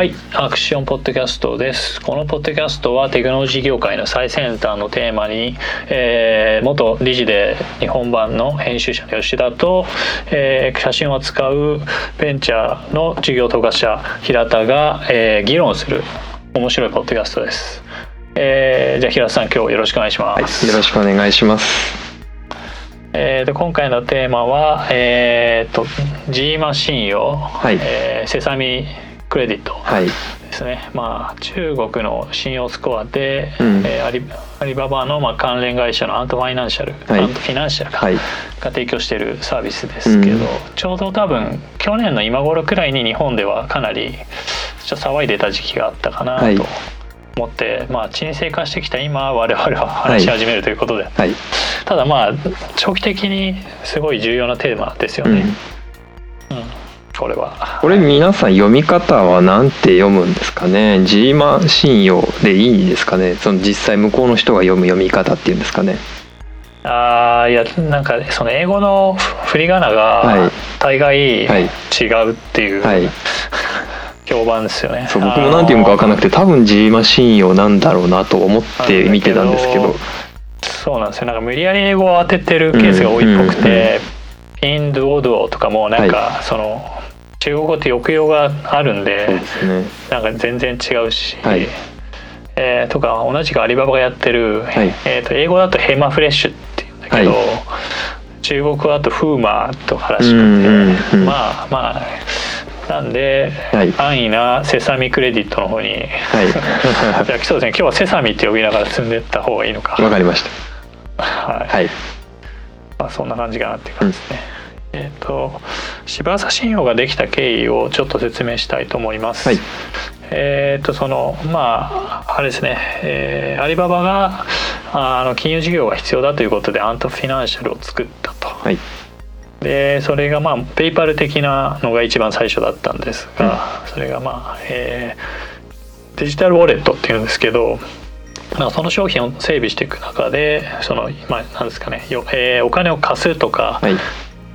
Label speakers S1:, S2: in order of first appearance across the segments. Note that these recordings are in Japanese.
S1: はい、アクションポッドキャストです。このポッドキャストはテクノロジー業界の最先端のテーマに、えー元理事で日本版の編集者の吉田と、えー写真を扱うベンチャーの事業統括者平田が、えー議論する面白いポッドキャストです。えーじゃあ平田さん今日よろしくお願いします。
S2: よろしくお願いします。
S1: えー、と今回のテーマは、えー、と 芝麻信用、
S2: はい
S1: えー Sesame Credit
S2: はい。
S1: ですね、まあ、中国の信用スコアで、
S2: うん
S1: えーアリアリババのまあ関連会社のアントファイナンシャル、
S2: はい
S1: アントフィナンシャルか
S2: はい。
S1: が提供しているサービスですけど、
S2: うん
S1: ちょうど多分去年の今頃くらいに日本ではかなりちょっと騒いでた時期があったかな
S2: はい
S1: と思って、まあ沈静化してきた今我々は話し始めるということで、
S2: はい。
S1: ただまあ長期的にすごい重要なテーマですよね、
S2: うん。
S1: うんこれは。
S2: これ皆さん読み方は何て読むんですかね？G マ信用でいいんですかね？その実際向こうの人が読む読み方っていうんですかね？
S1: あーいやなんかその英語の振り仮名が
S2: はい
S1: 大概違
S2: はいう
S1: っていう
S2: はい。
S1: 評判ですよね。
S2: そう僕も何て読むか分かんなくて多分 G マ信用なんだろうなと思って見てたんですけど。
S1: そうなんですよなんか無理やり英語を当ててるケースが多いっぽくて、ピンドゥオドゥオとかもなんかその中国語って抑揚があるんで、
S2: ね。
S1: なんか全然違うし、
S2: はい
S1: えーとか同じくアリババがやってる、
S2: はい
S1: えー、と英語だとヘマフレッシュっていうんだけど、
S2: はい
S1: 中国語だとフーマーとからしくて、
S2: うんうんうん
S1: まあまあなんで、
S2: はい
S1: 安易なセサミクレディットの方に
S2: はい。
S1: じゃあそうですね今日はセサミって呼びながら進んでった方がいいのか。
S2: わかりまし
S1: はい
S2: た。はい。
S1: まあ、そんな感じかなっていう感じですね。えっ、と柴浅信用ができた経緯をちょっと説明したいと思います。
S2: はい
S1: えっ、とそのまああれですね、えーアリババがああの金融事業が必要だということでアントフィナンシャルを作ったと。
S2: はい。
S1: でそれがまあペイパル的なのが一番最初だったんですが、それがまあ、えーデジタルウォレットっていうんですけどまあその商品を整備していく中でそのまあなんですかねよ、えーお金を貸すとか、
S2: はい。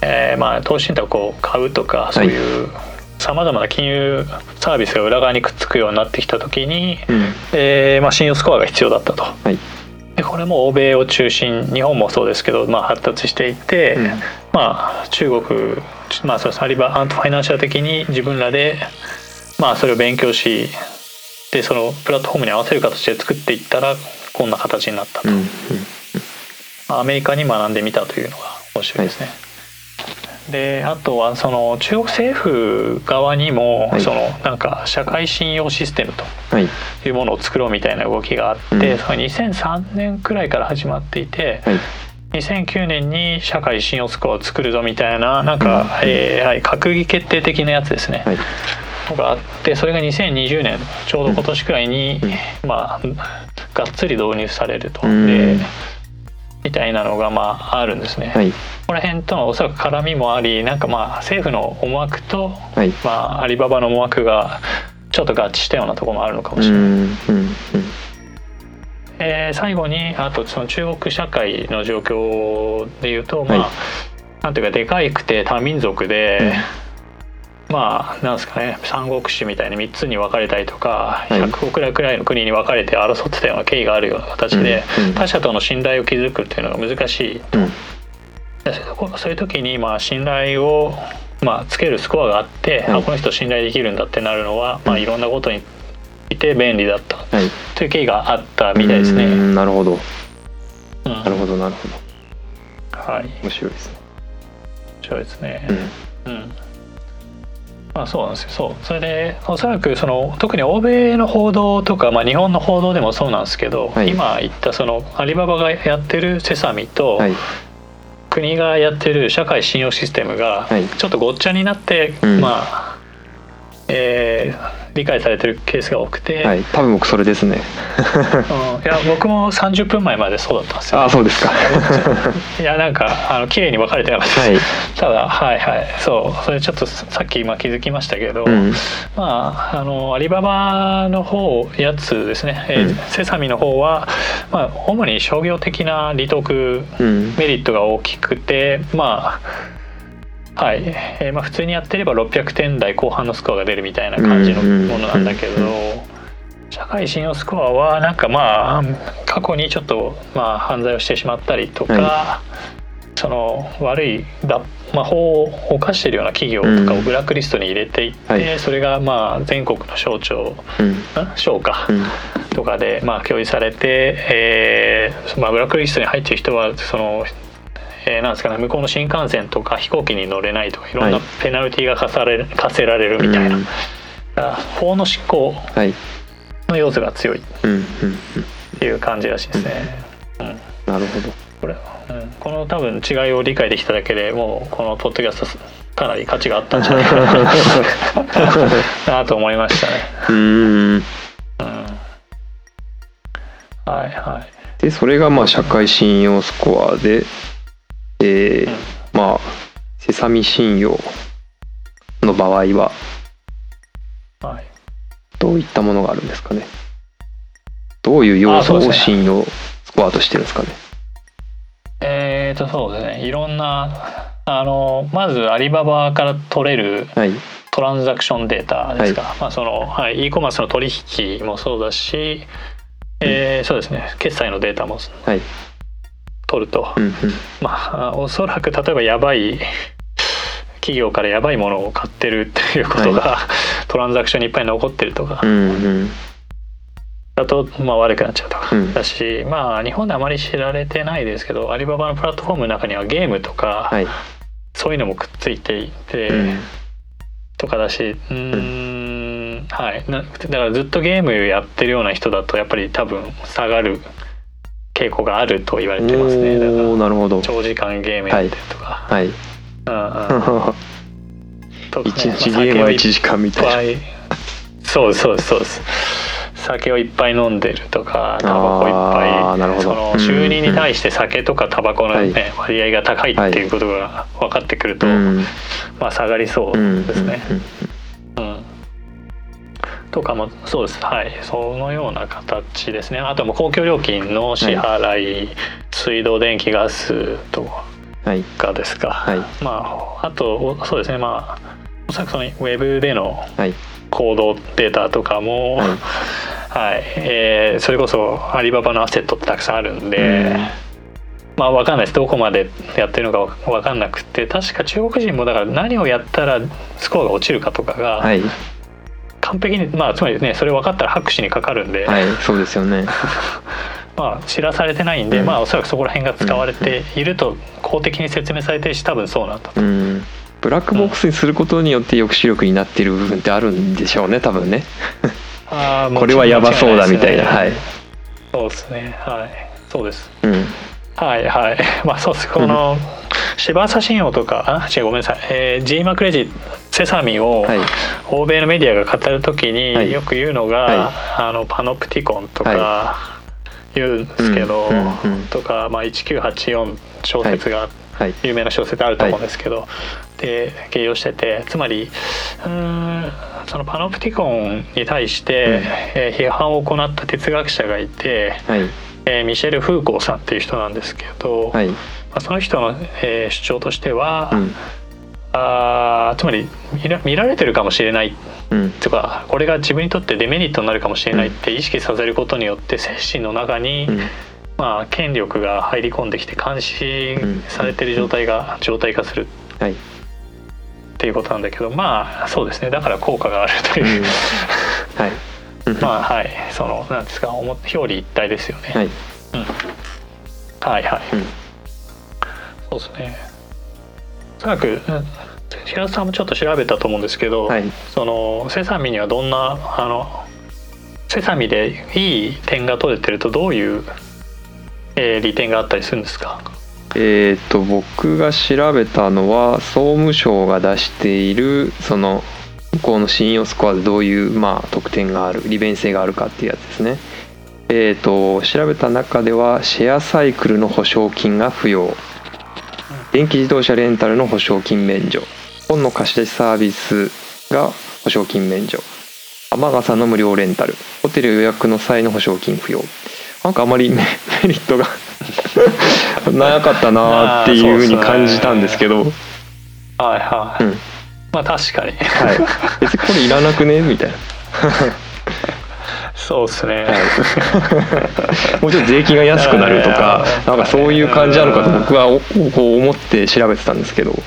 S1: えーまあ投資信託を買うとかそういうさまざまな金融サービスが裏側にくっつくようになってきた時に、
S2: うん。
S1: えーまあ、信用スコアが必要だったと。
S2: はい。
S1: でこれも欧米を中心日本もそうですけど、まあ、発達していて、
S2: うん
S1: まあ中国、まあ、そうですアリバアントファイナンシャル的に自分らで、まあ、それを勉強しでそのプラットフォームに合わせる形で作っていったらこんな形になったと、
S2: うん。うん。
S1: まあアメリカに学んでみたというのが面白いですね。であとはその中国政府側にも、
S2: はい。
S1: そのなんか社会信用システムと
S2: はい。
S1: いうものを作ろうみたいな動きがあって、
S2: うん。
S1: その2003年くらいから始まっていて、
S2: はい。
S1: 2009年に社会信用スコアを作るぞみたいななんか、
S2: うん。
S1: えーはい、閣議決定的なやつですね、
S2: はい。
S1: のがあってそれが2020年ちょうど今年くらいに、まあがっつり導入されると、
S2: うん。
S1: でみたいなのがまああるんですね。
S2: はい。
S1: ここら辺とのおそらく絡みもありなんかまあ政府の思惑と、
S2: はい。
S1: まあ、アリババの思惑がちょっと合致したようなところもあるのかもしれない。
S2: うん。うん。うん。
S1: えー最後にあとその中国社会の状況でいうと、まあ
S2: はい
S1: なんていうかでかいくて多民族で、まあなんですかね三国志みたいに3つに分かれたりとか、
S2: い
S1: 100国くらいくらいの国に分かれて争ってたような経緯があるような形で、
S2: うんうん
S1: 他者との信頼を築くっていうのが難しい
S2: うん。
S1: でそういう時にまあ信頼をまあつけるスコアがあって、
S2: はい
S1: あこの人信頼できるんだってなるのは、まあ、いろんなことにいて便利だった
S2: はい。
S1: という経緯があったみたいですね。
S2: うんなるほど。
S1: うん
S2: なるほど。なるほど。
S1: はい、
S2: 面白いですね。
S1: そうですね。
S2: うん。
S1: うん。まあそうなんですよ。そう。それでおそらくその特に欧米の報道とかまあ日本の報道でもそうなんですけど、
S2: はい
S1: 今言ったそのアリババがやってるセサミと、
S2: はい。
S1: 国がやってる社会信用システムが
S2: はい
S1: ちょっとごっちゃになって、
S2: うん
S1: まあ、えー理解されてるケースが多くて、
S2: はい。多分僕それですね。
S1: うん、いや僕も30分前までそうだったんですよ、
S2: あ、そうですか。
S1: いやなんかあの綺麗に分かれてなかったです、
S2: はい。
S1: ただはいはいそうそれちょっとさっき今気づきましたけど、
S2: うん。
S1: まああのアリババの方やつですね、えー
S2: うん
S1: セサミの方は、まあ、主に商業的な利得
S2: うん。
S1: メリットが大きくてまあはい、えーまあ、普通にやってれば600点台後半のスコアが出るみたいな感じのものなんだけど、社会信用スコアはなんかまあ過去にちょっとまあ犯罪をしてしまったりとか、
S2: は
S1: その悪いだ、まあ、法を犯しているような企業とかをブラックリストに入れていって、
S2: はい。
S1: それがまあ全国の省庁
S2: うん。
S1: ん？省か、
S2: うん。
S1: とかでまあ共有されて、えーまあ、ブラックリストに入っている人はその、えーなんですかね向こうの新幹線とか飛行機に乗れないとかいろんな
S2: はい。
S1: ペナルティーが課される課せられるみたいな、
S2: うん。
S1: 法の執行
S2: はい
S1: の要素が強い。っていう感じらしいですね。うん。
S2: なるほど。
S1: これ、うん、この多分違いを理解できただけでもうこのポッドキャストかなり価値があったんじゃないかな。なと思いましたね。
S2: うーん。
S1: うん、はいはい。
S2: でそれがまあ社会信用スコアでえー
S1: うん。
S2: まあセサミ信用の場合は
S1: はい。
S2: どういったものがあるんですかね？どういう要素を信用スコアとしてるんですかね？
S1: えーとそうですね。いろんなあのまずアリババから取れる
S2: はい。
S1: トランザクションデータですか、まあそのはい、e コマースの取引もそうだし、えーそうですね。決済のデータも
S2: はい
S1: 取ると、
S2: うんうん。
S1: まあおそらく例えばやばい企業からやばいものを買ってるっていうことが、トランザクションにいっぱい残ってるとか。
S2: うんうん。
S1: だと、まあ、悪くなっちゃうとか、
S2: うん。
S1: だしまあ日本であまり知られてないですけどアリババのプラットフォームの中にはゲームとか、
S2: はい。
S1: そういうのもくっついていて、
S2: うん。
S1: とかだしうーん、はい。なだからずっとゲームやってるような人だとやっぱり多分下がる傾向があると言われてますね。だから
S2: おーなるほど。
S1: 長時間ゲームやってるとか、
S2: はい。
S1: うんうん。とかね
S2: 一日ゲームは1時間みたいな。
S1: そうそうそうです酒をいっぱい飲んでるとかタバコいっぱい。
S2: あーなるほど。
S1: その収入に対して酒とかタバコの、ね割合が高いっていうことが分かってくると、
S2: うん。
S1: まあ下がりそう
S2: うん
S1: ですね。
S2: うん。
S1: うんとかもそうです。はい。そのような形ですね。あとも公共料金の支払い、水道電気ガスと
S2: はい。
S1: かですか、
S2: はい。
S1: まああとそうですね。まあおそらくそのウェブでの
S2: はい。
S1: 行動データとかも、
S2: はい。
S1: はい。えーそれこそアリババのアセットってたくさんあるんで、
S2: うん。
S1: まあ分かんないです。どこまでやってるのか分かんなくて確か中国人もだから何をやったらスコアが落ちるかとかが
S2: はい
S1: 完璧に、まあつまりねそれ分かったら拍手にかかるんで、
S2: はいそうですよね。
S1: まあ知らされてないんで、
S2: うん。
S1: まあおそらくそこら辺が使われていると公的に説明されてるし多分そうなんだと。
S2: うん。ブラックボックスにすることによって抑止力になっている部分ってあるんでしょうね多分ね。
S1: あー
S2: これはやばそうだみたいなはい。
S1: そうですね。はい。そうです。
S2: うん。
S1: はいはい。まあそうです。この芝朝信用とかあ違うごめんなさい、えー、G マクレジセサミを
S2: はい。
S1: 欧米のメディアが語る時
S2: はい。
S1: によく言うのが、
S2: は
S1: あのパノプティコンとか
S2: は
S1: 言うんですけど、
S2: うんうんうん。
S1: とか、まあ、1984小説が
S2: はい。
S1: 有名な小説あると思うんですけど、で形容しててつまりうーんそのパノプティコンに対して、
S2: うん。
S1: えー批判を行った哲学者がいて、
S2: はい。
S1: えーミシェル・フーコーさんっていう人なんですけど、
S2: はい
S1: まあ、その人の、えー主張としては、
S2: うん。
S1: あーつまり見ら見られてるかもしれない。
S2: うん。
S1: とかこれが自分にとってデメリットになるかもしれないって意識させることによって精神の中に、
S2: うん。
S1: まあ、権力が入り込んできて監視されてる状態が状態化する。
S2: はい。
S1: っていうことなんだけどまあそうですね。だから効果があると
S2: う。ん。
S1: いう、
S2: はい。うん。
S1: まあはい。そのなんですか表表裏一体ですよね、
S2: はい。
S1: はいはい。
S2: うん
S1: そうですね。おそらくうん平田さんもちょっと調べたと思うんですけど、
S2: はい。
S1: そのセサミにはどんなあのセサミでいい点が取れてるとどういう、えー利点があったりするんですか？
S2: えー、と僕が調べたのは総務省が出しているその向こうの信用スコアでどういう、まあ、得点がある利便性があるかっていうやつですね。えー、と調べた中ではシェアサイクルの保証金が不要電気自動車レンタルの保証金免除。本の貸し出しサービスが保証金免除。雨傘の無料レンタル。ホテル予約の際の保証金不要。なんかあまりメメリットが なかったなっていうふうに感じたんですけど。
S1: はいはい、
S2: うん。
S1: まあ確かに。
S2: はい、別にこれいらなくね？みたいな、
S1: そうですね、
S2: はい、もうちょっと税金が安くなるとかなんかそういう感じなのかと僕はおこう思って調べてたんですけど。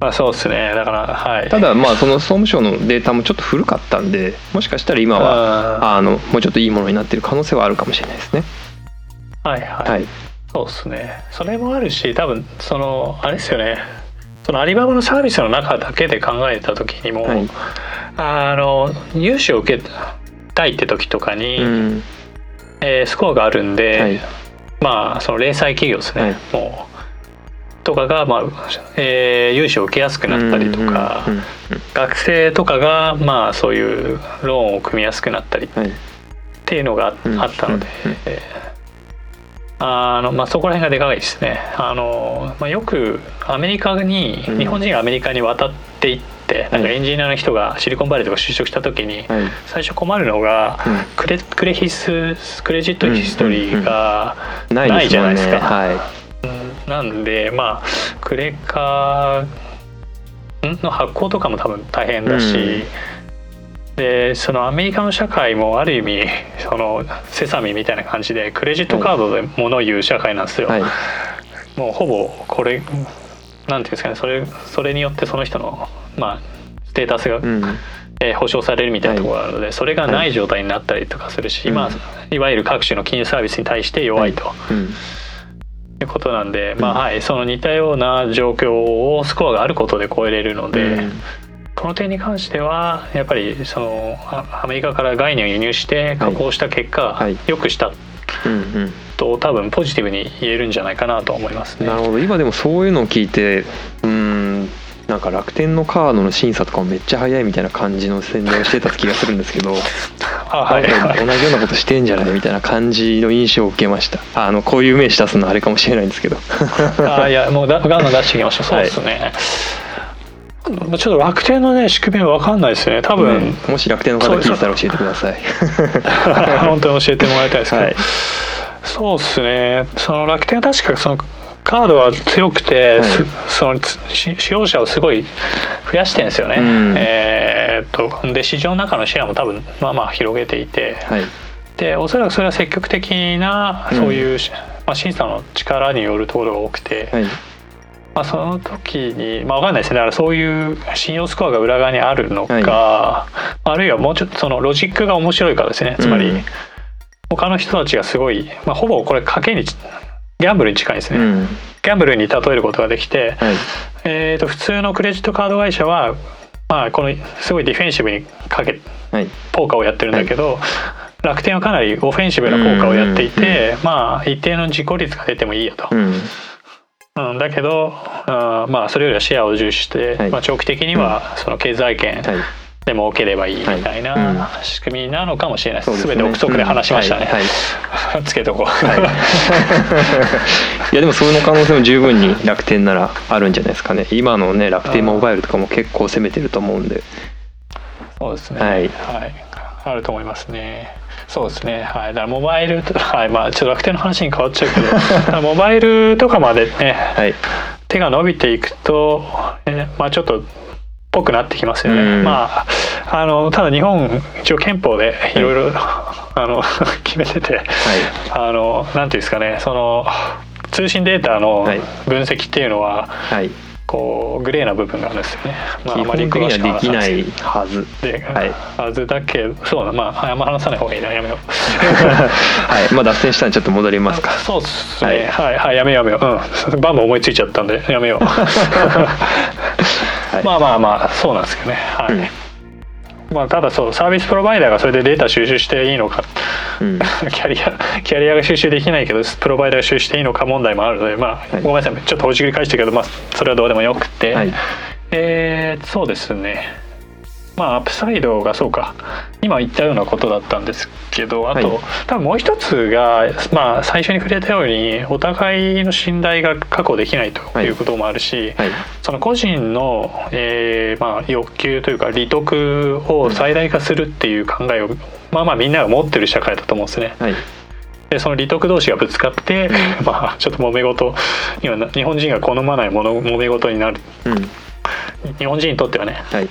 S1: まあそうですね。だからはい。
S2: ただまあその総務省のデータもちょっと古かったんでもしかしたら今は
S1: あ
S2: あのもうちょっといいものになってる可能性はあるかもしれないですね。
S1: はいはい、
S2: はい、
S1: そうですね。それもあるし多分そのあれですよね。そのアリババのサービスの中だけで考えた時にも、
S2: はい。
S1: あの融資を受けたいって時とかに、
S2: うん。
S1: えースコアがあるんで、
S2: はい。
S1: まあその零細企業ですね、
S2: はい。
S1: もうとかが、まあえー融資を受けやすくなったりとか、
S2: うんうんうん
S1: 学生とかがまあそういうローンを組みやすくなったりっ
S2: はい。
S1: ていうのがあったので、
S2: うん。うん。
S1: えーあのまあ、そこら辺がでかいですね。あの、まあ、よくアメリカに、
S2: うん。
S1: 日本人がアメリカに渡っていってなんかエンジニアの人がシリコンバレーとか就職した時に、
S2: はい
S1: 最初困るのが、
S2: うん。
S1: クレクレヒスクレジットヒストリーが
S2: ない
S1: じゃない
S2: で
S1: ですすか。うんなんでまあクレカんの発行とかも多分大変だし、でそのアメリカの社会もある意味そのセサミみたいな感じでクレジットカードで物を言う社会なんですよ。
S2: はい。
S1: もうほぼこれなんていうんですかねそれそれによってその人のまあステータスが、
S2: うん。
S1: えー保証されるみたいなところがあるので、それがない状態になったりとかするし、
S2: はい。
S1: まあいわゆる各種の金融サービスに対して弱いと。
S2: うん。
S1: いうことなんで、まあ
S2: うん
S1: はいその似たような状況をスコアがあることで超えれるので、
S2: うん。
S1: この点に関してはやっぱりそのあアメリカから概念を輸入して加工した結果、
S2: はい。
S1: 良くした
S2: うん
S1: と多分ポジティブに言えるんじゃないかなと思いますね。
S2: うんなるほど。今でもそういうのを聞いてうんなんか楽天のカードの審査とかもめっちゃ早いみたいな感じの宣伝をしてた気がするんですけど
S1: あはい。
S2: 同じようなことしてんじゃないみたいな感じの印象を受けました。あのこういう名詞出すのはあれかもしれないんですけど。
S1: あいやもうだガンガン出してきました。そうですね。ちょっと楽天のね仕組みは分かんないですよね。多分、
S2: ねもし楽天の方聞いてたら教えてください。
S1: 本当に教えてもらいたいですけど、
S2: はい。
S1: そうですね。その楽天は確かそのカードは強くて、
S2: はい。
S1: すその使用者をすごい増やしてるんですよね、
S2: うん。
S1: えーっとで市場の中のシェアも多分まあまあ広げていて。
S2: はい。
S1: でおそらくそれは積極的な
S2: うん。
S1: そういうし、まあ、審査の力によるところが多くて、
S2: はい。
S1: まあ、その時にまあ分かんないですね。だからそういう信用スコアが裏側にあるのか、
S2: は
S1: あるいはもうちょっとそのロジックが面白いからですね。つまり、
S2: うん。
S1: 他の人たちがすごい、まあ、ほぼこれ賭けにちギャンブルに近いですね、
S2: うん。
S1: ギャンブルに例えることができて、
S2: はい。
S1: えー、と普通のクレジットカード会社は、まあ、このすごいディフェンシブにかけ
S2: はい。
S1: ポーカーをやってるんだけど、楽天はかなりオフェンシブなポーカーをやっていて、まあ一定の自己率が出てもいいよと。
S2: うん。
S1: うん、だけどあーまあそれよりはシェアを重視して、
S2: はい。
S1: まあ、長期的にはその経済圏
S2: はい
S1: で儲ければいいみたい
S2: はい
S1: な仕組みなのかもしれないです。
S2: すね
S1: 全て憶測で話しましたね。
S2: うんはい
S1: つけとこう。
S2: いやでもその可能性も十分に楽天ならあるんじゃないですかね今のね楽天モバイルとかも結構攻めてると思うんで
S1: そうですね。
S2: はい
S1: あると思いますね。そうですね。はい。だからモバイルと、はい。まあちょっと楽天の話に変わっちゃうけど、モバイルとかまでね、
S2: はい
S1: 手が伸びていくと、えまあちょっとぽくなってきますよね。
S2: うん
S1: まああのただ日本一応憲法でいろいろあの 決めてて、あのなんていうんですかね、その通信データの
S2: はい
S1: 分析っていうのは、
S2: はい
S1: こうグレーな部分があるんですよね。まあ
S2: 基本的にはできないはず
S1: で、
S2: はい
S1: はずだけどそうだまああんま話さない方がいいなやめよう。
S2: はいまあ脱線したんでちょっと戻りますか
S1: そうっすね。はい、はい、やめようやめよう。うん。バンバン思いついちゃったんでやめよう。
S2: はい。
S1: まあまあまあそうなんですけどね。はい。
S2: うん。
S1: まあただそうサービスプロバイダーがそれでデータ収集していいのか。
S2: うん。
S1: キャリアキャリアが収集できないけどプロバイダーが収集していいのか問題もあるのでまあ、
S2: はい。
S1: ごめんなさい。ちょっとほじくり返したけどまあそれはどうでもよくて、
S2: はい。
S1: えーそうですねまあアップサイドがそうか。今言ったようなことだったんですけどあと、
S2: はい。
S1: 多分もう一つが、まあ、最初に触れたようにお互いの信頼が確保できないとい。うこともあるし、
S2: はい。
S1: その個人の、えーまあ、欲求というか利得を最大化するっていう考えを、まあまあみんなが持ってる社会だと思うんですね。
S2: はい。
S1: でその利得同士がぶつかって、まあちょっと揉め事。に日本人が好まないもの揉め事になる。
S2: うん。
S1: 日本人にとってはね。
S2: はい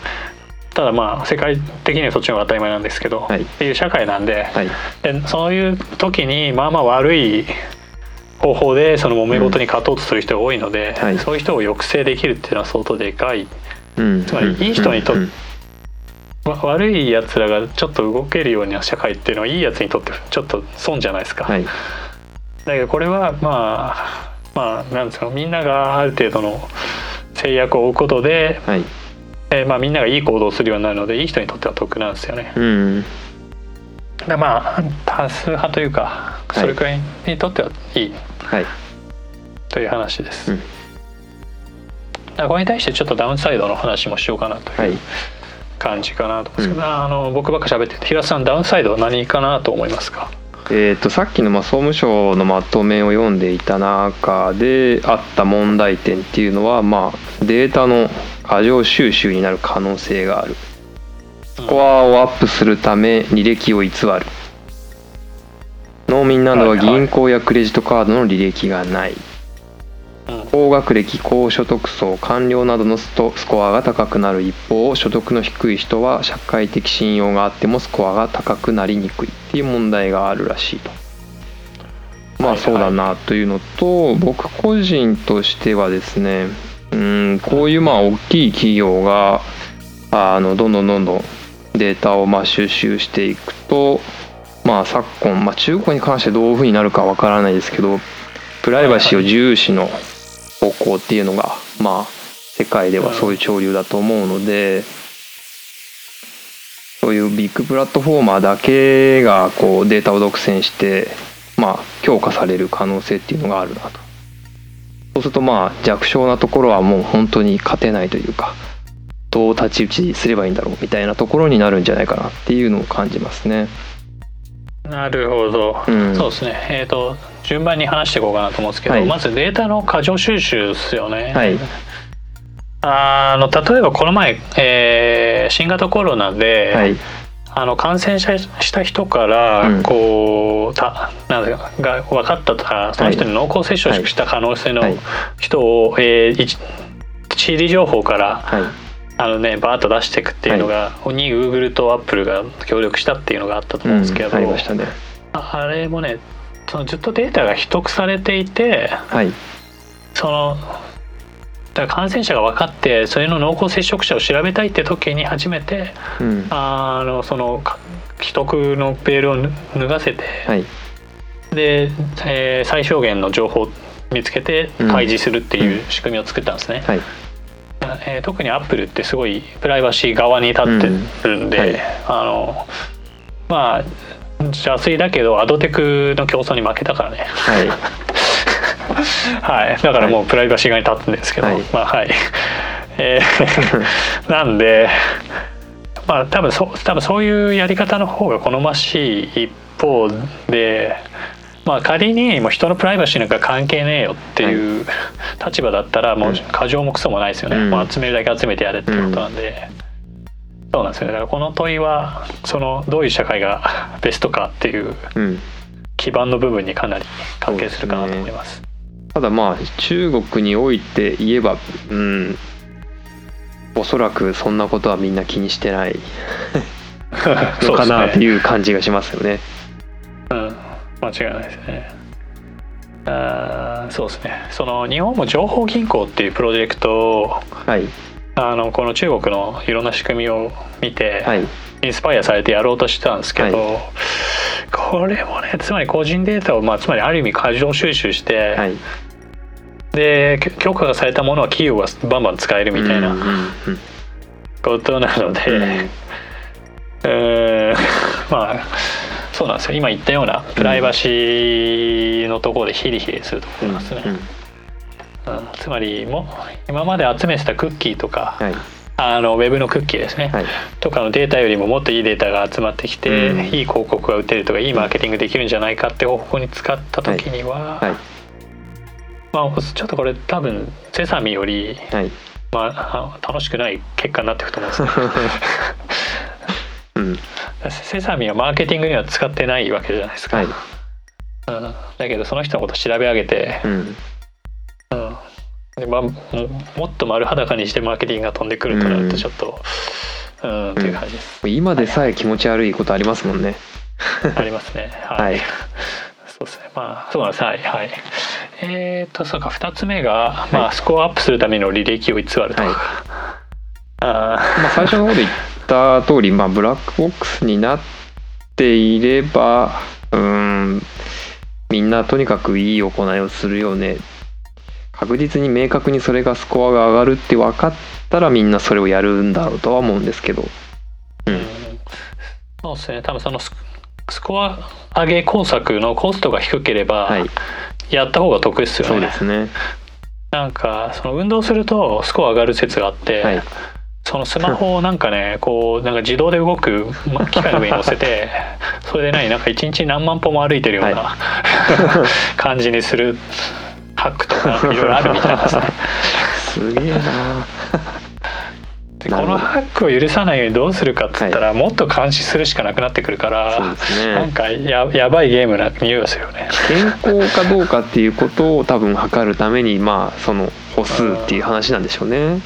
S1: ただまあ世界的にはそっちの方が当たり前なんですけど、
S2: はい。
S1: っていう社会なんで,、
S2: はい。
S1: でそういう時にまあまあ悪い方法でその揉め事に勝とうとする人が多いので、
S2: はい。
S1: そういう人を抑制できるっていうのは相当でかい。
S2: うん。
S1: つまりいい人にとっ
S2: うん。
S1: わ悪いやつらがちょっと動けるような社会っていうのはいいやつにとってちょっと損じゃないですか、
S2: はい。
S1: だけどこれはまあまあなんですかみんながある程度の制約を負うことで、
S2: はい
S1: えーまあ、みんながいい行動をするようになるのでいい人にとっては得なんですよね。
S2: うん。
S1: だまあ多数派というか
S2: はい。
S1: それくらいにとってはいい。
S2: はい。
S1: という話です。
S2: うん。
S1: だこれに対してちょっとダウンサイドの話もしようかなと
S2: はい。いう
S1: 感じかなと思うんですけど、
S2: うん。
S1: あの僕ばっか喋ってて平田さんダウンサイドは何かなと思いますか？
S2: えー、とさっきのまあ総務省のまとめを読んでいた中であった問題点っていうのは、まあ、データの過剰収集になる可能性がある。スコアをアップするため履歴を偽る。農民などは銀行やクレジットカードの履歴がない。
S1: うん。
S2: 高学歴高所得層官僚などのスコアが高くなる一方所得の低い人は社会的信用があってもスコアが高くなりにくいっていう問題があるらしいと。まあそうだなというのと僕個人としてはですねうんこういうまあ大きい企業があのどんどんどんどんデータをまあ収集していくとまあ昨今、まあ、中国に関してどういうふうになるかわからないですけどプライバシーを重視の方向っていうのがまあ世界ではそういう潮流だと思うのでそういうビッグプラットフォーマーだけがこうデータを独占してまあ強化される可能性っていうのがあるなとそうするとまあ弱小なところはもう本当に勝てないというかどう太刀打ちすればいいんだろうみたいなところになるんじゃないかなっていうのを感じますね。
S1: なるほど、
S2: うん。
S1: そうですね。えっ、と順番に話していこうかなと思うんですけど、
S2: はい。
S1: まずデータの過剰収集ですよね。
S2: はい。
S1: あの例えばこの前、えー新型コロナで、
S2: はい。
S1: あの感染者した人から、
S2: うん
S1: たなんが分かったとかその人に濃厚接触した可能性の
S2: はい。
S1: 人を、えー一地理情報から
S2: はい。
S1: あのねバーッと出していくっていうのが、に Google と Apple が協力したっていうのがあったと思うんですけど、
S2: うん。ありましたね。
S1: ああれもねそのずっとデータが秘匿されていて
S2: はい。
S1: そのだから感染者が分かってそれの濃厚接触者を調べたいって時に初めて
S2: うん。
S1: あのそのか秘匿のベールをぬ脱がせて、
S2: はい。
S1: で、えー最小限の情報を見つけて
S2: うん。
S1: 開示するっていう仕組みを作ったんですね。
S2: はい。
S1: えー特にアップルってすごいプライバシー側に立ってるんで、
S2: うんはい。
S1: あのまあ邪推だけどアドテクの競争に負けたからね。
S2: はい
S1: はい。だからもうプライバシー側に立つんですけど、
S2: はい。
S1: まあはい。えー なんでまあ多分そ多分そういうやり方の方が好ましい一方でまあ仮にもう人のプライバシーなんか関係ねえよっていう立場だったらもう過剰もクソもないですよね、
S2: うん。
S1: もう集めるだけ集めてやれってことなんで、そうなんですよね。だからこの問いはそのどういう社会がベストかっていう
S2: うん。
S1: 基盤の部分にかなり関係するかなと思います。
S2: ただまあ中国において言えばうんおそらくそんなことはみんな気にしてない。の かなっていう感じがしますよね。
S1: うん、間違いないですね。あーそうですね。その日本も情報銀行っていうプロジェクトを
S2: はい。
S1: あのこの中国のいろんな仕組みを見て、
S2: はい
S1: インスパイアされてやろうとしてたんですけど、これもねつまり個人データを、まあ、つまりある意味過剰収集して、
S2: はい。
S1: でき許可がされたものは企業がバンバン使えるみたいなことなので、
S2: うん。
S1: うーん まあそうなんですよ。今言ったようなプライバシーのところでヒリヒリするところなんですね、
S2: うん
S1: うんつまりも今まで集めてたクッキーとか、
S2: はい
S1: あのウェブのクッキーですね、
S2: はい。
S1: とかのデータよりももっといいデータが集まってきて、
S2: うん。
S1: いい広告が打てるとかいいマーケティングできるんじゃないかって方向に使った時には、
S2: はい。
S1: まあ、ちょっとこれ多分セサミより、
S2: はい。
S1: まあ、あ楽しくない結果になっていくと思うんですね
S2: うん。
S1: セサミはマーケティングには使ってないわけじゃないですか、
S2: はい。
S1: うん、だけどその人のこと調べ上げて、
S2: うん
S1: まあ、ももっと丸裸にしてマーケティングが飛んでくるとなる
S2: うん。
S1: とちょっとうん、っていう感じ。です、
S2: 今でさえ気持ち悪いことありますもんね。
S1: ありますね。はい、
S2: はい。
S1: そうですね。まあそうなんです。はい。はい。えー、とそうか。2つ目が、まあ、スコアアップするための履歴を偽るとか、
S2: はい。
S1: あ
S2: まあ最初の方で言った通り、まあ、ブラックボックスになっていればうーんみんなとにかくいい行いをするよね確実に明確にそれがスコアが上がるって分かったらみんなそれをやるんだろうとは思うんですけど。うん。
S1: そうですね。多分そのススコア上げ工作のコストが低ければ、
S2: はい。
S1: やった方が得ですよね。
S2: そうですね。
S1: なんかその運動するとスコア上がる説があって、
S2: はい。
S1: そのスマホをなんかね こうなんか自動で動くま機械の上に乗せて それで何なんか一日何万歩も歩いてるような、
S2: は
S1: 感じにするハックとかいろいろあるみたいですね。
S2: すげえな
S1: でこのハックを許さないようにどうするかっつったら、もっと監視するしかなくなってくるから
S2: そうですね。
S1: なんかややばいゲームな匂いがするよね。
S2: 健康かどうかっていうことを多分測るためにまあその歩数っていう話なんでしょうね。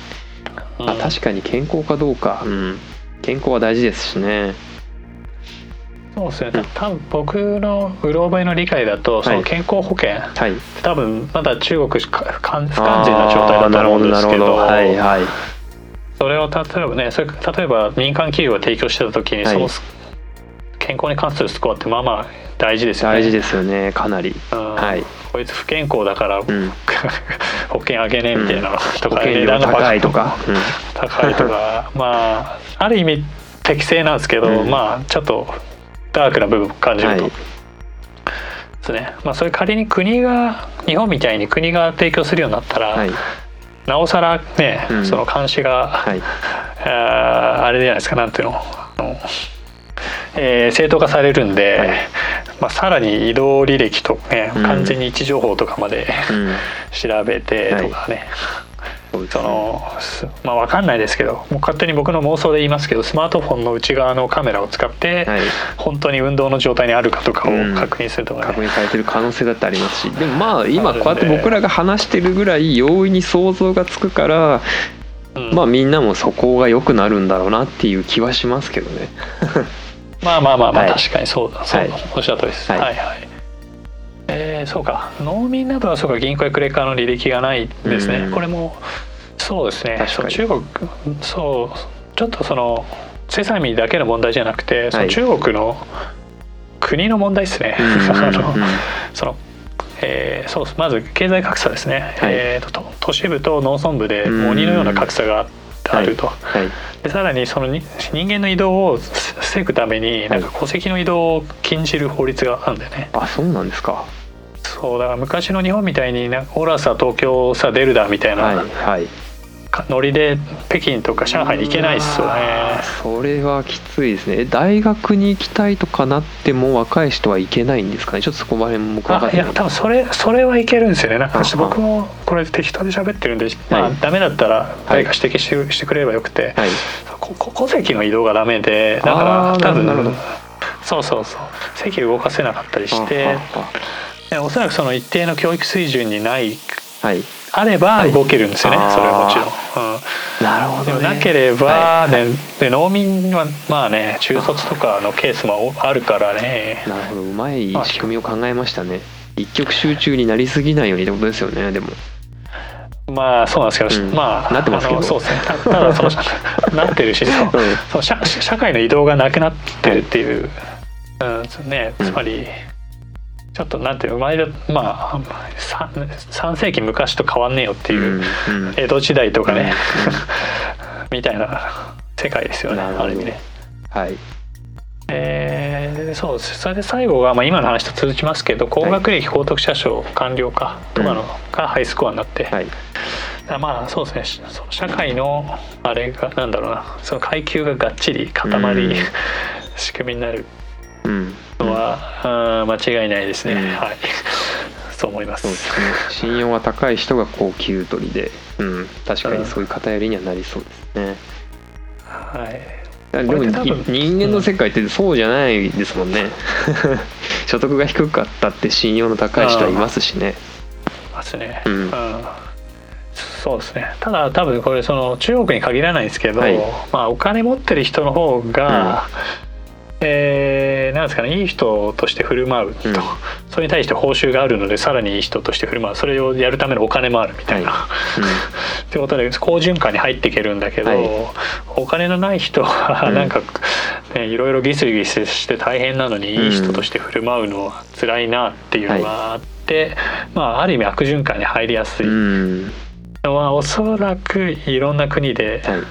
S2: あ
S1: うん。
S2: 確かに健康かどうか、うん、健康は大事ですしね
S1: そうですね。多分僕のうろ覚えの理解だとその健康保険、
S2: はい。
S1: 多分まだ中国しか不完全な状態だと思うんですけど
S2: はいはい。
S1: それを例えばねそれ例えば民間企業が提供してた時に、
S2: はい。
S1: そのス健康に関するスコアってまあまあ大事ですよね。
S2: 大事ですよね。かなり。
S1: うん。
S2: はい。
S1: こいつ不健康だから、
S2: うん。
S1: 保険あげねえみたいなのとか、
S2: 保険料高いとか、うん。
S1: 高いとか。まあある意味適正なんですけど、
S2: うん。
S1: まあちょっとダークな部分を感じると、
S2: はい。
S1: ですね。まあそれ仮に国が日本みたいに国が提供するようになったら、
S2: はい。
S1: なおさらね、
S2: うん。
S1: その監視が、
S2: はい。
S1: あーあれじゃないですかなんていうの、えー正当化されるんで、
S2: はい。
S1: まあ、さらに移動履歴とね、
S2: うん。
S1: 完全に位置情報とかまで
S2: うん。
S1: 調べてとかね、
S2: そ
S1: のすまあ分かんないですけどもう勝手に僕の妄想で言いますけどスマートフォンの内側のカメラを使って、
S2: はい。
S1: 本当に運動の状態にあるかとかを
S2: うん。
S1: 確認するとかね、
S2: 確認されてる可能性だってありますしでもまあ今こうやって僕らが話してるぐらい容易に想像がつくから
S1: うん。
S2: まあみんなもそこが良くなるんだろうなっていう気はしますけどね。
S1: まあまあまあまあ、
S2: はい。
S1: 確かにそうだそうだ、
S2: はい。
S1: おっしゃる通りです、
S2: はい。
S1: はい、はいえーそうか。農民などはそうか銀行やクレカの履歴がないですね、
S2: うん。
S1: これもそうですね。中国そうちょっとそのセサミだけの問題じゃなくてその
S2: はい
S1: 中国の国の問題ですね、
S2: うん
S1: あの
S2: うん
S1: そのえーそうまず経済格差ですね、
S2: はい。
S1: えーとと都市部と農村部で
S2: うん。
S1: 鬼のような格差があると、
S2: はい。
S1: でさらにそのに人間の移動を防ぐためになんか戸籍の移動を禁じる法律があるんだよね、
S2: あそうなんですか。
S1: そうだから昔の日本みたいになオラさ東京さ出るだみたいな、
S2: はいはい。
S1: かノリで北京とか上海に行けないっすよね。
S2: それはきついですね。え大学に行きたいとかなっても若い人は行けないんですかね？ちょっとそこまで僕分かってない。
S1: あいや多分それそれはいけるんですよね。なんか僕もこれ適当で喋ってるんで、まあ
S2: はい
S1: ダメだったら誰か指摘して,、してくれればよくて、
S2: はい。
S1: ここ戸籍の移動がダメでだから多分
S2: なるほど。
S1: そうそうそう。席動かせなかったりして。おそらくその一定の教育水準にない
S2: あはい
S1: あれば動けるんですよね、
S2: はい
S1: それはもちろん。
S2: なるほどね。
S1: もなければ、
S2: は
S1: ねで農民はまあね中卒とかのケースもあるからね。
S2: なるほど。うまい仕組みを考えましたね。一極集中になりすぎないようにってことですよねでも。
S1: まあそうなんですけど、
S2: うん。
S1: まあ
S2: なってますけど。
S1: そうですね。たただその なってるしそうその社社会の移動がなくなってるっていう、うんね、つまり、ちょっとなんていうの生まれるまあ 3, 世紀昔と変わんねえよっていう、江戸時代とかね、
S2: う
S1: みたいな世界ですよねある意味ね。
S2: はい。
S1: えーそうです。それで最後が、まあ、今の話と続きますけど高学歴高得者賞完了化とかのがハイスコアになって、
S2: はい。
S1: あまあそうですね。社会のあれがなんだろうな。その階級ががっちり固まり、
S2: うん。
S1: 仕組みになる。
S2: うん
S1: のは、うん。間違いないですね、
S2: うん。
S1: はい。そう思います。
S2: ね。信用が高い人が高級取りで、うん、確かにそういう偏りにはなりそうですね。
S1: はい。
S2: でも人間の世界ってそうじゃないですもんね。所得が低かったって信用の高い人はいますしね。
S1: ますね、
S2: うん。
S1: そうですね。ただ多分これその中国に限らないですけど、
S2: はい。
S1: まあお金持ってる人の方が、えーなんですかねいい人として振る舞うと、
S2: うん。
S1: それに対して報酬があるのでさらにいい人として振る舞う。それをやるためのお金もあるみたいな、ってことで好循環に入っていけるんだけど、
S2: はい。
S1: お金のない人は
S2: うん
S1: なん。か、ね、いろいろギスギスして大変なのにいい人として振る舞うのは辛いなっていうのがあって、まあある意味悪循環に入りやすい。
S2: うん、うん
S1: のはおそらくいろんな国で、
S2: はい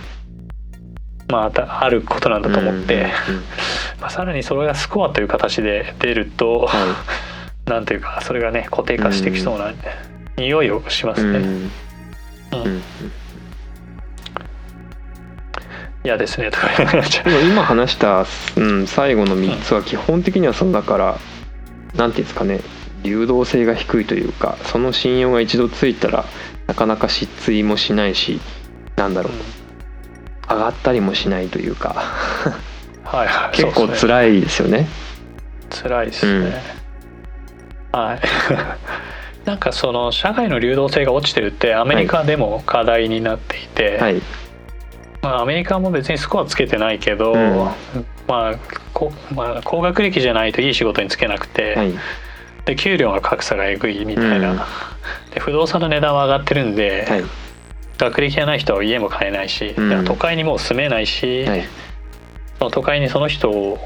S1: まあたあることなんだと思って、
S2: うんうん
S1: まあ、さらにそれがスコアという形で出ると、
S2: は
S1: なんていうかそれがね固定化してきそうな匂いをしま
S2: い、
S1: すね。
S2: うん。
S1: うん。
S2: うん。
S1: 嫌ですねとか。
S2: 今話した、うん、最後の3つは基本的にはそのだからなんていうんですかね流動性が低いというかその信用が一度ついたらなかなか失墜もしないしなんだろう上がったりもしないというか。
S1: はいはい。
S2: 結構辛いですよね。
S1: 辛いですね、はい。なんかその社会の流動性が落ちてるってアメリカでも課題になっていて、
S2: はい、
S1: まあ、アメリカも別にスコアつけてないけど、
S2: うん。
S1: まあこまあ、高学歴じゃないといい仕事に就けなくて、
S2: はい、
S1: で給料の格差がえぐいみたいな、
S2: うん。
S1: で不動産の値段は上がってるんで、
S2: はい、
S1: 学歴がない人は家も買えないし、
S2: うん。
S1: だから都会にもう住めないし、
S2: はい、
S1: その都会にその人を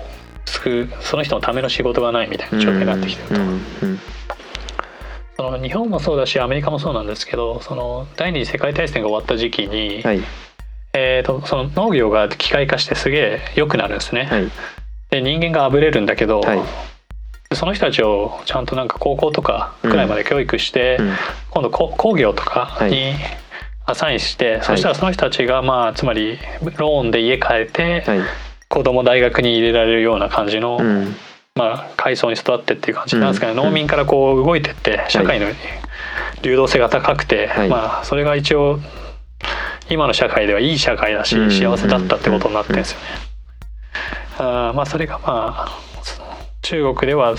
S1: 救うその人のための仕事がないみたいな状況になってきてると。
S2: うん。うん。
S1: その日本もそうだしアメリカもそうなんですけどその第二次世界大戦が終わった時期に、
S2: はい、
S1: えー、とその農業が機械化してすげえ良くなるんですね。
S2: はい、
S1: で人間があぶれるんだけど、
S2: はい。
S1: その人たちをちゃんとなんか高校とかくらいまで教育して、
S2: うん。
S1: 今度こ工業とかにアサインして、そしたらその人たちがまあつまりローンで家買えて、
S2: はい、
S1: 子供大学に入れられるような感じの、
S2: うん、
S1: まあ階層に育ってっていう感じなんですかね、
S2: うん。
S1: 農民からこう動いてって社会の流動性が高くて、
S2: はい。
S1: まあそれが一応今の社会ではいい社会だし
S2: うん。
S1: 幸せだったってことになってるんですよね。あーまあそれがまあ中国では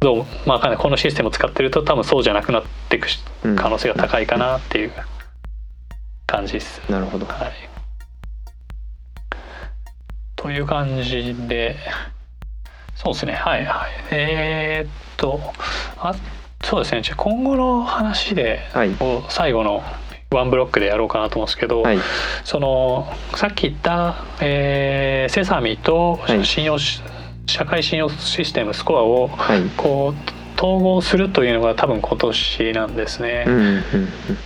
S1: どうまあこのシステムを使ってると多分そうじゃなくなっていく可能性が高いかなっていう感じです。
S2: なるほど。
S1: はい、という感じでそうですね。はいはい。えーっとあそうですね。じゃあ今後の話で
S2: はい、
S1: を最後のワンブロックでやろうかなと思うんですけど、
S2: はい、
S1: そのさっき言った、えーセサミと
S2: はい。
S1: 信用し、社会信用システムスコアを
S2: はい、
S1: こう統合するというのが多分今年なんですね。
S2: うん、うん、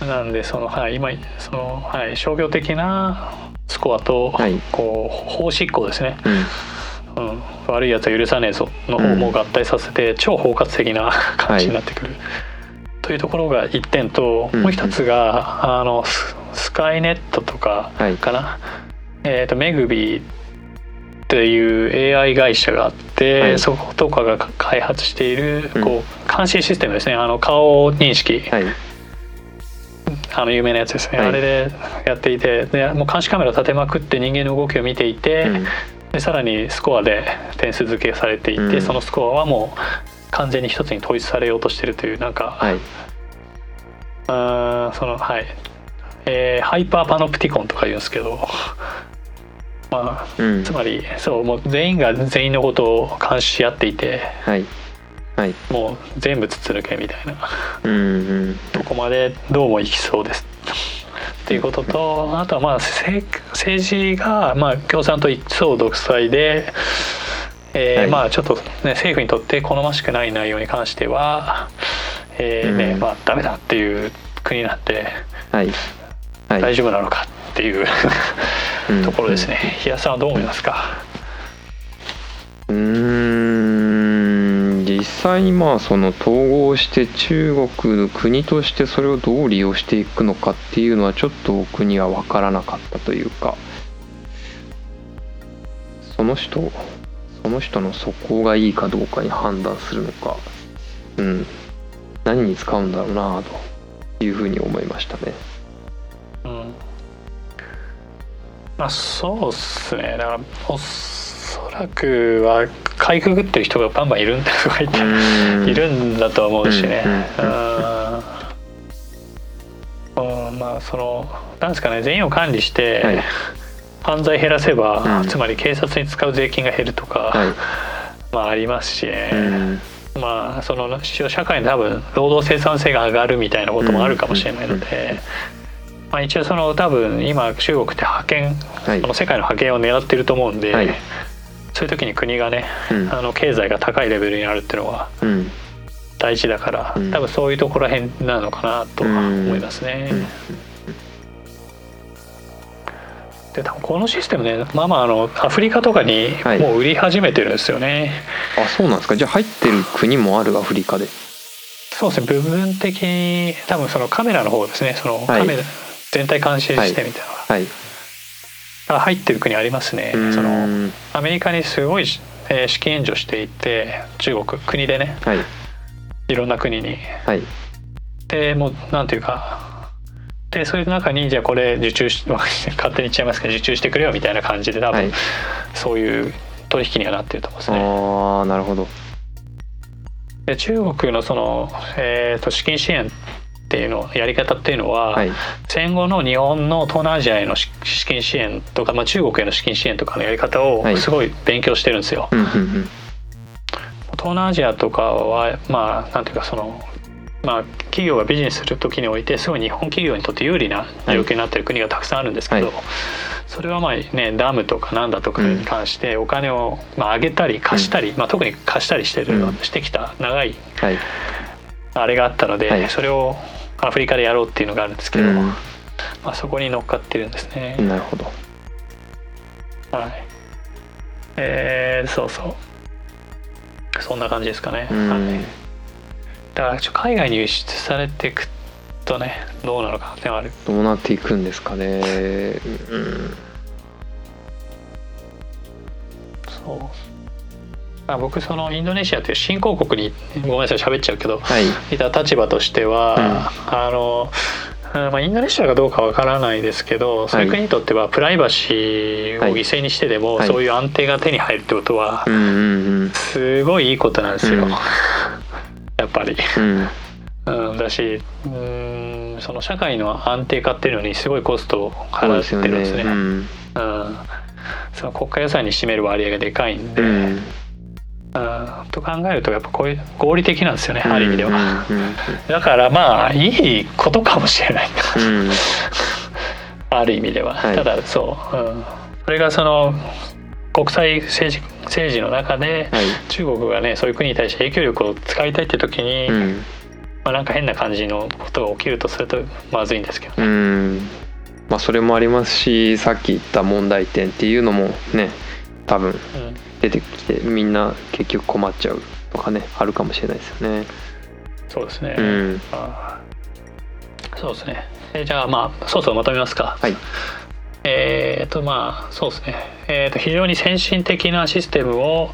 S2: うん、
S1: なんでその、はい、今その、はい、商業的なスコアと、
S2: はい。
S1: こう法執行ですね、
S2: うん、
S1: うん、悪いやつは許さねえぞの方も合体させて、超包括的な感じになってくる、というところが一点と、
S2: うん。
S1: もう一つがあのススカイネットとか
S2: はい、
S1: かな、えー、とメグビーっていう AI 会社があって、
S2: はい。
S1: そことかが開発している
S2: うん。
S1: こう監視システムですね。あの顔認識、
S2: はい、
S1: あの有名なやつですね、
S2: はい。
S1: あれでやっていてでもう監視カメラ立てまくって人間の動きを見ていて、
S2: うん、
S1: でさらにスコアで点数付けされていて、
S2: うん。
S1: そのスコアはもう完全に一つに統一されようとしてるというなんか、
S2: はい、
S1: うーんそのはい、えーハイパーパノプティコンとか言うんですけどまあ
S2: うん。
S1: つ、まりそうもう全員が全員のことを監視し合っていて
S2: はい、はい、
S1: もう全部筒抜けみたいな。
S2: うん、うん、
S1: とこまでどうも行きそうです。っていうこととあとはまあ政政治がまあ共産党一党独裁で、えー
S2: はい。
S1: まあちょっと、ね、政府にとって好ましくない内容に関しては、えーね
S2: うん。
S1: まあ、ダメだっていう国なんで
S2: はい、はい、
S1: 大丈夫なのかっていう
S2: うん。
S1: ところですね。日安さんはどう思いますか、
S2: うーん。実際にまあその統合して中国の国としてそれをどう利用していくのかっていうのはちょっと僕には分からなかったというか。その人その人の素行がいいかどうかに判断するのか。うん。何に使うんだろうなというふうに思いましたね。
S1: まあそうっすね。だからおそらくはかいくぐってる人がバンバンいるんだとか言って
S2: うん。
S1: いるんだとは思うしね。
S2: うん
S1: うんうんまあそのなんですかね全員を管理して、
S2: はい。
S1: 犯罪減らせば、
S2: うん。
S1: つまり警察に使う税金が減るとか、
S2: はい。
S1: まあありますしね、
S2: うん。
S1: まあその社会の多分労働生産性が上がるみたいなこともあるかもしれないので、まあ、一応その多分今中国って覇権、
S2: はい。
S1: その世界の覇権を狙ってると思うんで、
S2: はい。
S1: そういう時に国がね、
S2: うん。
S1: あの経済が高いレベルになるっていうのは
S2: うん。
S1: 大事だから、
S2: うん。
S1: 多分そういうところら辺なのかなとは思いますね。
S2: うん。
S1: で多分このシステムねまあまああのアフリカとかに
S2: はい。
S1: もう売り始めてるんですよね。
S2: あそうなんですか。じゃあ入ってる国もあるアフリカで。
S1: そうですね。部分的に多分そのカメラの方ですね。その
S2: はい。
S1: カメラ全体監視してみたいな。の
S2: はい。
S1: が入ってる国ありますね。
S2: う
S1: その
S2: ん
S1: アメリカにすごい、えー資金援助していて中国国でね。
S2: はい。
S1: いろんな国に。
S2: はい。
S1: でもうなんていうか。でそういう中にじゃあこれ受注し 勝手に言っちゃいますけど受注してくれよみたいな感じで多分、
S2: はい。
S1: そういう取引にはなってると思うんですね。
S2: ああなるほど。
S1: で中国のその、えーと資金支援っていうのやり方っていうのは、
S2: はい。
S1: 戦後の日本の東南アジアへの資資金支援とか、まあ、中国への資金支援とかのやり方を
S2: はい。
S1: すごい勉強してるんですよ。
S2: うんうんうん。
S1: 東南アジアとかはまあなんていうかそのまあ企業がビジネスする時においてすごい日本企業にとって有利な状況になってる国がたくさんあるんですけど、
S2: はい。
S1: それはまあねダムとかなんだとかに関してお金をまあ上げたり貸したり、まあ、特に貸したりしてる、
S2: うん。
S1: してきた長い
S2: はい。
S1: あれがあったので、
S2: はい。
S1: それをアフリカでやろうっていうのがあるんですけど、
S2: うん
S1: まあ、そこに乗っかってるんですね。
S2: なるほど
S1: はい。えー、そうそう。そんな感じですかね。
S2: うん
S1: はい。だから海外に輸出されていくとね、どうなのかってある。
S2: どうなっていくんですかねうん
S1: そう。あ僕そのインドネシアという新興国にごめんなさい喋っちゃうけど
S2: はい。
S1: いた立場としては、あのうんまあ、インドネシアがどうかわからないですけどそういう国にとってはプライバシーを犠牲にしてでも、
S2: はい。
S1: そういう安定が手に入るってことはすごいいいことなんですよ、
S2: うん。
S1: やっぱり。
S2: うん。
S1: うん、だしうんその社会の安定化っていうのにすごいコストを払
S2: ですよ
S1: ってるんですね。
S2: ね。うん。
S1: うん、その国家予算に占める割合がでかいんで、うん
S2: うん
S1: と考えるとやっぱこういう合理的なんですよね、ある意味では。だからまあいいことかもしれない。ある意味では。
S2: はい。
S1: ただそう、うん、それがその国際政治政治の中で、
S2: はい。
S1: 中国がねそういう国に対して影響力を使いたいって時に、
S2: うん。
S1: まあ、なんか変な感じのことが起きるとするとまずいんですけどね。
S2: うん。まあそれもありますしさっき言った問題点っていうのもね多分
S1: うん
S2: 出てきてみんな結局困っちゃうとかねあるかもしれないですよね。
S1: そうですね。
S2: うん
S1: そうですね。えじゃあまあそろそろまとめますか。
S2: はい
S1: えっ、とまあそうですね。えっ、と非常に先進的なシステムを、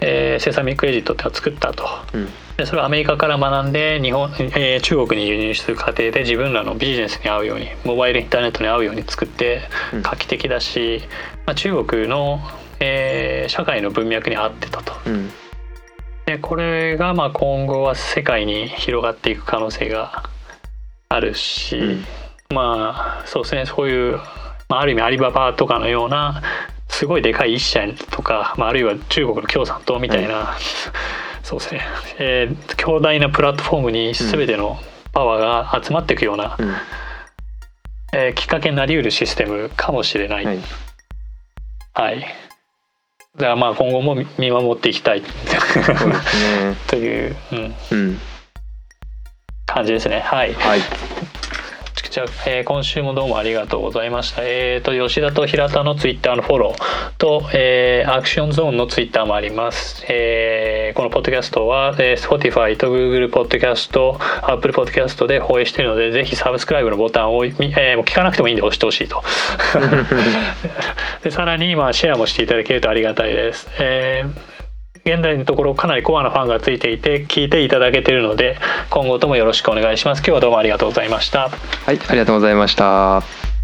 S1: えーセサミックエジットってのは作ったと。
S2: うん
S1: でそれをアメリカから学んで日本、えー中国に輸入する過程で自分らのビジネスに合うようにモバイルインターネットに合うように作って
S2: うん
S1: 画期的だし、まあ、中国の、えー社会の文脈に合ってたと。
S2: うん。
S1: でこれがまあ今後は世界に広がっていく可能性があるし、
S2: うん。
S1: まあそうですねそういう、まあ、ある意味アリババとかのようなすごいでかい一社とか、まあ、あるいは中国の共産党みたいな、そうですね、えー強大なプラットフォームに全てのパワーが集まっていくような、
S2: うん。
S1: えーきっかけになりうるシステムかもしれない。
S2: はい。
S1: はいだからまあ今後も見見守っていきたい。という、うん、
S2: うん
S1: 感じですね。はい。
S2: はい
S1: じゃあ、えー今週もどうもありがとうございました。えっ、と、吉田と平田のツイッターのフォローと、えーアクションゾーンのツイッターもあります。えーこのポッドキャストは、えー Spotify と Google ポッドキャスト、Apple ポッドキャストで放映しているので、ぜひサブスクライブのボタンを、みえーもう聞かなくてもいいんで押してほしいと。でさらに、まあ、シェアもしていただけるとありがたいです。えー現在のところかなりコアなファンがついていて聞いていただけているので今後ともよろしくお願いします今日はどうもありがとうございました
S2: はいありがとうございました。